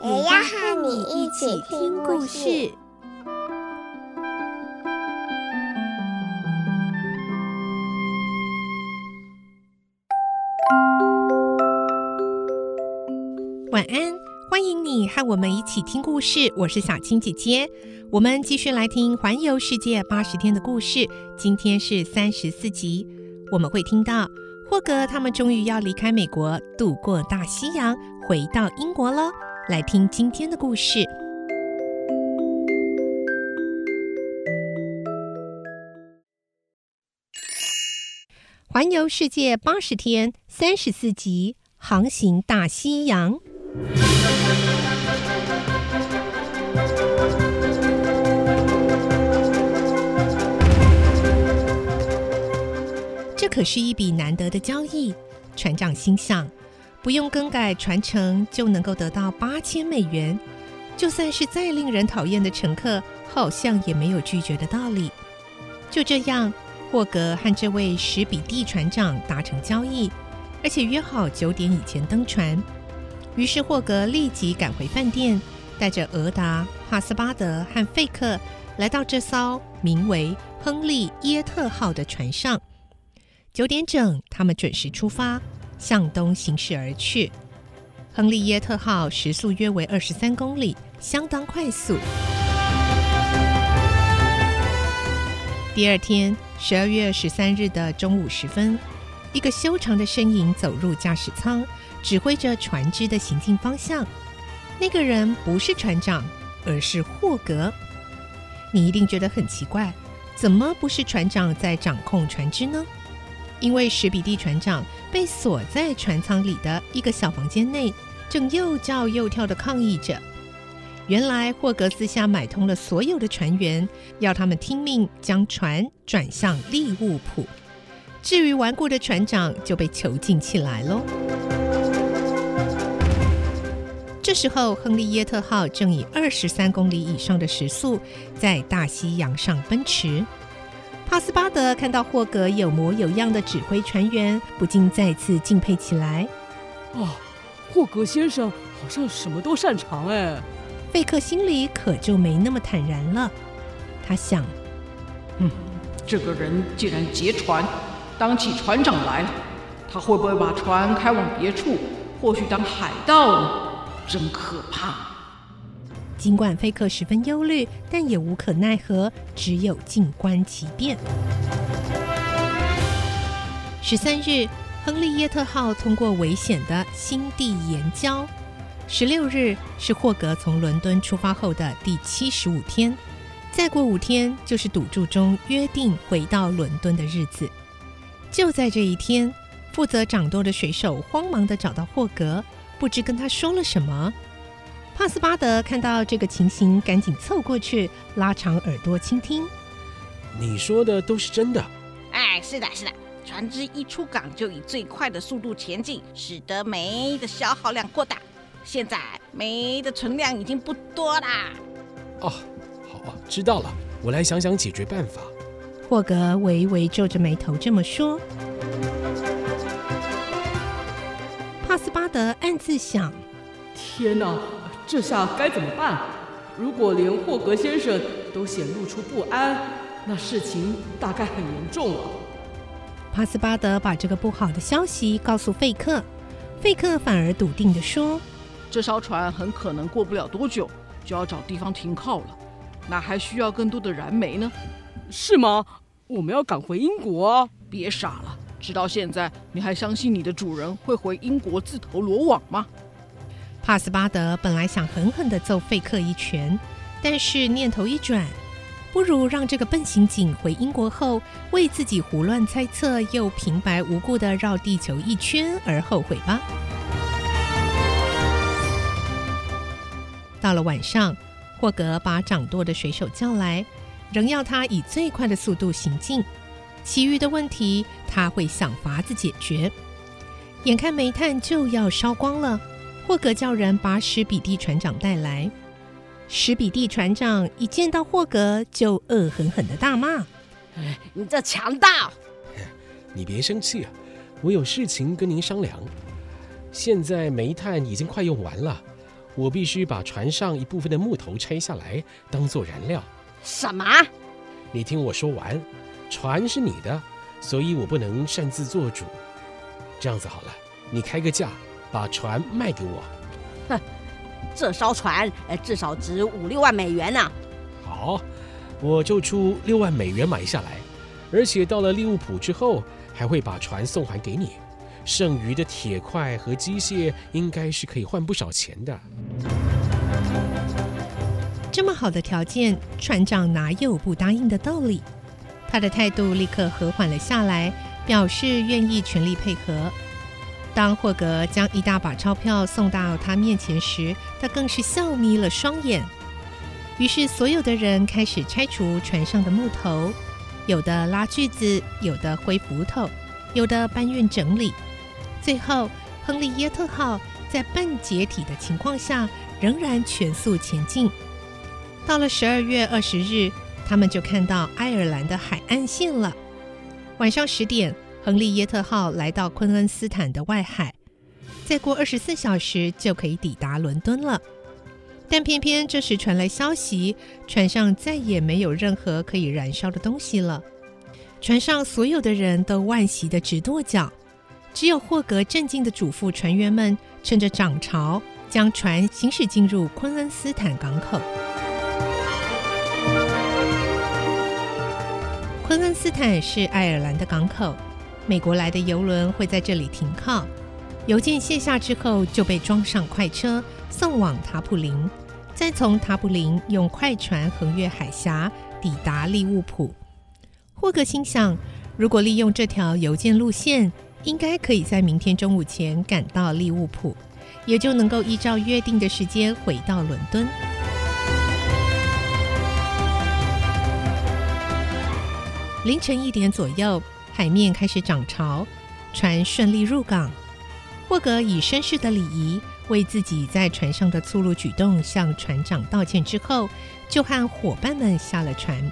也要和你一起听故事。晚安，欢迎你和我们一起听故事。我是小青姐姐。我们继续来听《环游世界八十天》的故事，今天是三十四集。我们会听到霍格他们终于要离开美国，渡过大西洋，回到英国了。来听今天的故事，《环游世界八十天》三十四集，航行大西洋。这可是一笔难得的交易。船长心想，不用更改船程就能够得到八千美元，就算是再令人讨厌的乘客，好像也没有拒绝的道理。就这样，霍格和这位史比蒂船长达成交易，而且约好九点以前登船。于是霍格立即赶回饭店，带着俄达、帕斯巴德和费克来到这艘名为“亨利耶特号”的船上。九点整，他们准时出发，向东行驶而去。亨利耶特号时速约为二十三公里，相当快速。第二天，十二月十三日的中午时分，一个修长的身影走入驾驶舱，指挥着船只的行进方向。那个人不是船长，而是霍格。你一定觉得很奇怪，怎么不是船长在掌控船只呢？因为史比蒂船长被锁在船舱里的一个小房间内，正又叫又跳地抗议着。原来霍格私下买通了所有的船员，要他们听命将船转向利物浦。至于顽固的船长，就被囚禁起来喽。这时候，亨利耶特号正以二十三公里以上的时速在大西洋上奔驰。帕斯巴德看到霍格有模有样的指挥船员，不禁再次敬佩起来。啊，霍格先生好像什么都擅长哎。费克心里可就没那么坦然了。他想，嗯，这个人既然劫船，当起船长来了，他会不会把船开往别处，或许当海盗呢？真可怕。尽管菲克十分忧虑，但也无可奈何，只有静观其变。十三日，亨利耶特号通过危险的新地岩礁。十六日是霍格从伦敦出发后的第七十五天，再过五天就是赌注中约定回到伦敦的日子。就在这一天，负责掌舵的水手慌忙的找到霍格，不知跟他说了什么。帕斯巴德看到这个情形，赶紧凑过去，拉长耳朵倾听。你说的都是真的？哎，是的，是的。船只一出港就以最快的速度前进，使得煤的消耗量过大。现在煤的存量已经不多啦。哦，好，知道了。我来想想解决办法。霍格微微皱着眉头这么说。帕斯巴德暗自想：天哪！这下该怎么办？如果连霍格先生都显露出不安，那事情大概很严重了。帕斯巴德把这个不好的消息告诉费克，费克反而笃定地说：“这艘船很可能过不了多久就要找地方停靠了，哪还需要更多的燃煤呢。是吗？我们要赶回英国啊！别傻了，直到现在你还相信你的主人会回英国自投罗网吗？”帕斯巴德本来想狠狠地揍费克一拳，但是念头一转，不如让这个笨刑警回英国后为自己胡乱猜测又平白无故地绕地球一圈而后悔吧。到了晚上，霍格把掌舵的水手叫来，仍要他以最快的速度行进，其余的问题他会想法子解决。眼看煤炭就要烧光了，霍格叫人把史比蒂船长带来。史比蒂船长一见到霍格，就恶狠狠的大骂：“你这强盗！你别生气啊，我有事情跟您商量。现在煤炭已经快用完了，我必须把船上一部分的木头拆下来当做燃料。什么？你听我说完，船是你的，所以我不能擅自做主。这样子好了，你开个价，把船卖给我。”哼。这艘船，呃，至少值五六万美元呢。好，我就出六万美元买下来，而且到了利物浦之后，还会把船送还给你。剩余的铁块和机械应该是可以换不少钱的。这么好的条件，船长哪有不答应的道理？他的态度立刻和缓了下来，表示愿意全力配合。当霍格将一大把钞票送到他面前时，他更是笑眯了双眼。于是，所有的人开始拆除船上的木头，有的拉锯子，有的挥斧头，有的搬运整理。最后，亨利耶特号在半解体的情况下，仍然全速前进。到了十二月二十日，他们就看到爱尔兰的海岸线了。晚上十点。亨利耶特号来到昆恩斯坦的外海，再过二十四小时就可以抵达伦敦了。但偏偏这时传来消息，船上再也没有任何可以燃烧的东西了。船上所有的人都惋惜的直跺脚，只有霍格镇静的嘱咐船员们，趁着涨潮将船行驶进入昆恩斯坦港口。昆恩斯坦是爱尔兰的港口。美国来的邮轮会在这里停靠，邮件卸下之后就被装上快车送往塔普林，再从塔普林用快船横越海峡抵达利物浦。霍格心想，如果利用这条邮件路线，应该可以在明天中午前赶到利物浦，也就能够依照约定的时间回到伦敦。凌晨一点左右。海面开始涨潮，船顺利入港。霍格以绅士的礼仪为自己在船上的粗鲁举动向船长道歉之后，就和伙伴们下了船。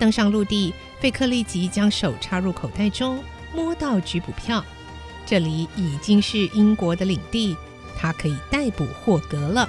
登上陆地，费克立即将手插入口袋中，摸到拘捕票。这里已经是英国的领地，他可以逮捕霍格了。